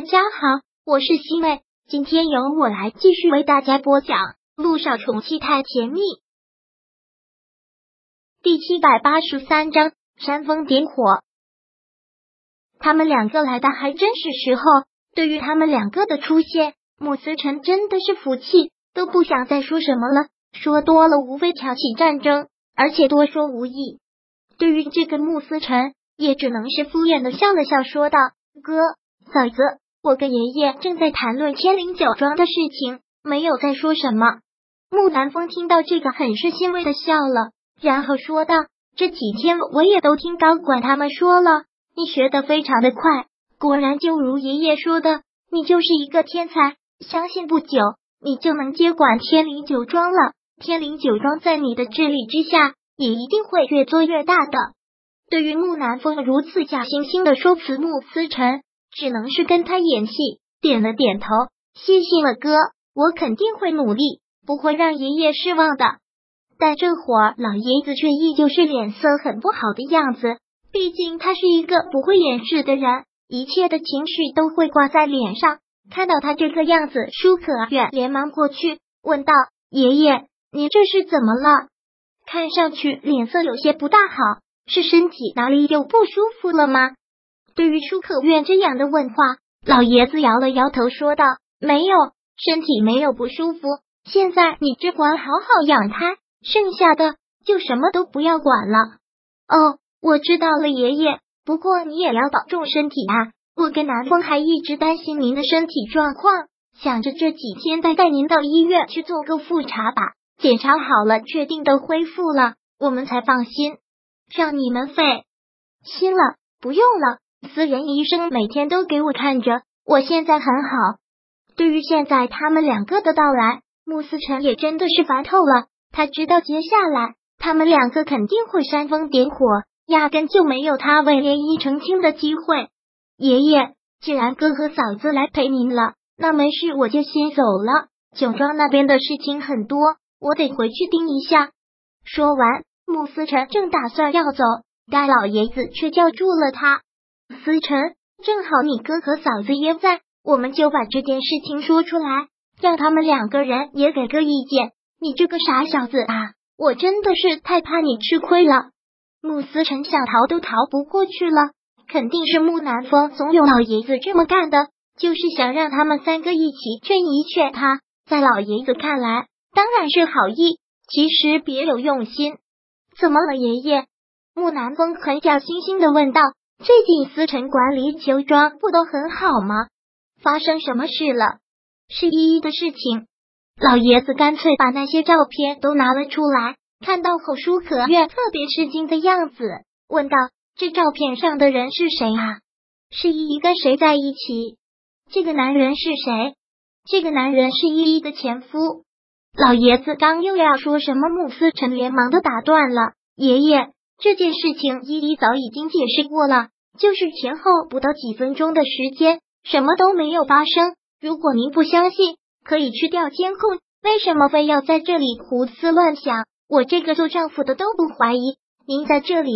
大家好，我是西妹，今天由我来继续为大家播讲《路上宠妻太甜蜜》第七百八十三章煽风点火。他们两个来的还真是时候。对于他们两个的出现，穆思成真的是服气，都不想再说什么了。说多了无非挑起战争，而且多说无益。对于这个穆思成，也只能是敷衍的笑了笑，说道：“哥，嫂子，我跟爷爷正在谈论天灵酒庄的事情，没有再说什么。”木南风听到这个，很是欣慰的笑了，然后说道：“这几天我也都听高管他们说了，你学的非常的快。”果然，就如爷爷说的，你就是一个天才。相信不久，你就能接管天灵酒庄了。天灵酒庄在你的治理之下，也一定会越做越大的。对于木南风如此假惺惺的说辞，穆思辰只能是跟他演戏，点了点头，谢谢了哥，我肯定会努力，不会让爷爷失望的。但这会儿，老爷子却依旧是脸色很不好的样子，毕竟他是一个不会掩饰的人。一切的情绪都会挂在脸上，看到他这个样子，舒可远连忙过去问道：“爷爷，您这是怎么了？看上去脸色有些不大好，是身体哪里又不舒服了吗？”对于舒可远这样的问话，老爷子摇了摇头，说道：“没有，身体没有不舒服。现在你只管好好养胎，剩下的就什么都不要管了。”哦，我知道了，爷爷。不过你也要保重身体啊！我跟南风还一直担心您的身体状况，想着这几天再带您到医院去做个复查吧。检查好了，确定都恢复了，我们才放心。让你们费心了，不用了。私人医生每天都给我看着，我现在很好。对于现在他们两个的到来，穆思辰也真的是烦透了。他知道接下来他们两个肯定会煽风点火。压根就没有他为涟漪澄清的机会。爷爷，既然哥和嫂子来陪您了，那没事，我就先走了。酒庄那边的事情很多，我得回去盯一下。说完，穆思辰正打算要走，该老爷子却叫住了他。思辰，正好你哥和嫂子也在，我们就把这件事情说出来，让他们两个人也给个意见。你这个傻小子啊，我真的是太怕你吃亏了。穆思辰想逃都逃不过去了，肯定是木南风怂恿老爷子这么干的，就是想让他们三个一起劝一劝他。在老爷子看来，当然是好意，其实别有用心。怎么了，爷爷？木南风很假惺惺的问道。最近思辰管理酒庄不都很好吗？发生什么事了？是依依的事情。老爷子干脆把那些照片都拿了出来。看到后，舒可月特别吃惊的样子，问道：“这照片上的人是谁啊？是依依跟谁在一起？这个男人是谁？这个男人是依依的前夫。”老爷子刚又要说什么，穆思成连忙的打断了：“爷爷，这件事情依依早已经解释过了，就是前后不到几分钟的时间，什么都没有发生。如果您不相信，可以去调监控。为什么非要在这里胡思乱想？”我这个做丈夫的都不怀疑，您在这里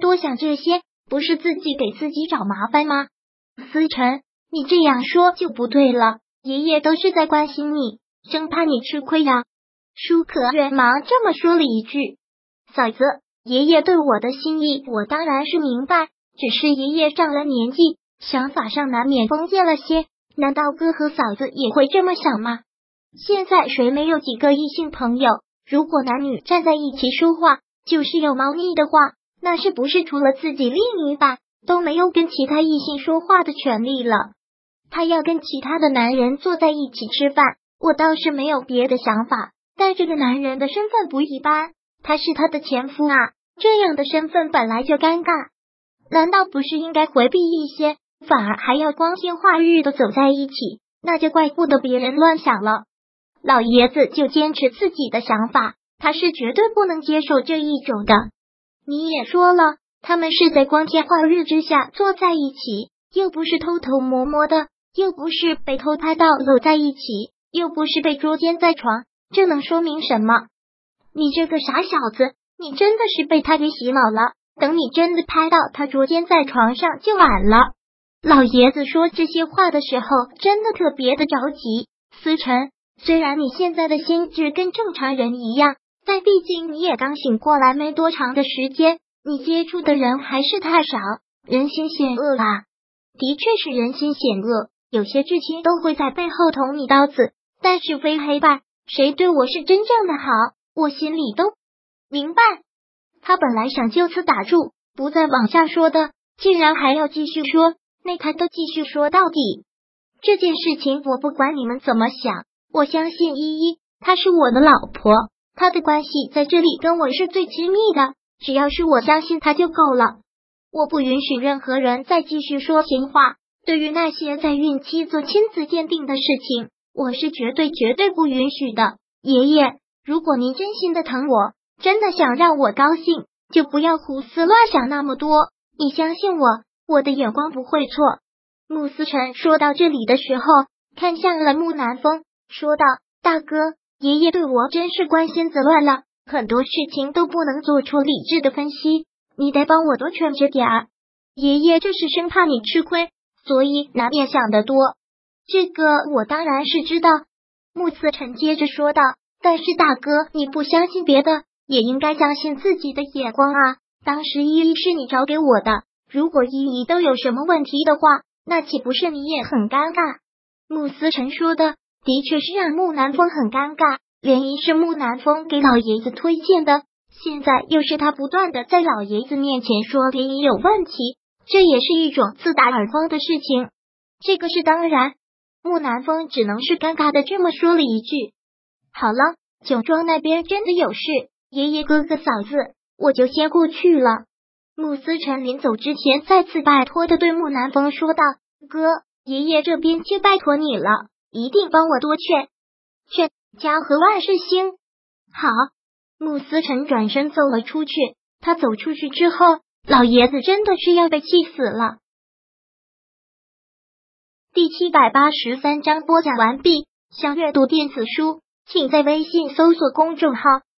多想这些，不是自己给自己找麻烦吗？思成，你这样说就不对了。爷爷都是在关心你，生怕你吃亏呀。舒可远忙这么说了一句：“嫂子，爷爷对我的心意，我当然是明白。只是爷爷上了年纪，想法上难免封建了些。难道哥和嫂子也会这么想吗？现在谁没有几个异性朋友？”如果男女站在一起说话就是有猫腻的话，那是不是除了自己另一半都没有跟其他异性说话的权利了？他要跟其他的男人坐在一起吃饭，我倒是没有别的想法。但这个男人的身份不一般，他是他的前夫啊，这样的身份本来就尴尬，难道不是应该回避一些，反而还要光天化日的走在一起？那就怪不得别人乱想了。老爷子就坚持自己的想法，他是绝对不能接受这一种的。你也说了，他们是在光天化日之下坐在一起，又不是偷偷摸摸的，又不是被偷拍到搂在一起，又不是被捉奸在床，这能说明什么？你这个傻小子，你真的是被他给洗脑了。等你真的拍到他捉奸在床上，就晚了。老爷子说这些话的时候，真的特别的着急。思辰，虽然你现在的心智跟正常人一样，但毕竟你也刚醒过来没多长的时间，你接触的人还是太少。人心险恶啊，的确是人心险恶，有些至亲都会在背后捅你刀子。但是非黑白，谁对我是真正的好，我心里都明白。他本来想就此打住，不再往下说的，竟然还要继续说。那他都继续说到底，这件事情我不管你们怎么想，我相信依依，她是我的老婆，她的关系在这里跟我是最亲密的，只要是我相信她就够了。我不允许任何人再继续说闲话。对于那些在孕期做亲子鉴定的事情，我是绝对绝对不允许的。爷爷，如果您真心的疼我，真的想让我高兴，就不要胡思乱想那么多。你相信我。我的眼光不会错。穆思辰说到这里的时候，看向了木南风，说道：“大哥，爷爷对我真是关心则乱了，很多事情都不能做出理智的分析，你得帮我多劝着点儿。爷爷这是生怕你吃亏，所以难免想得多。这个我当然是知道。”穆思辰接着说道：“但是大哥，你不相信别的，也应该相信自己的眼光啊。当时依依是你找给我的。”如果依依都有什么问题的话，那岂不是你也很尴尬？穆思成说的的确是让木南风很尴尬。涟漪是木南风给老爷子推荐的，现在又是他不断的在老爷子面前说涟漪有问题，这也是一种自打耳光的事情。这个是当然，木南风只能是尴尬的这么说了一句：“好了，酒庄那边真的有事，爷爷哥哥嫂子，我就先过去了。”穆思辰临走之前，再次拜托的对木南风说道：“哥，爷爷这边就拜托你了，一定帮我多劝劝，家和万事兴。”好，穆思辰转身走了出去。他走出去之后，老爷子真的是要被气死了。第七百八十三章播讲完毕。想阅读电子书，请在微信搜索公众号“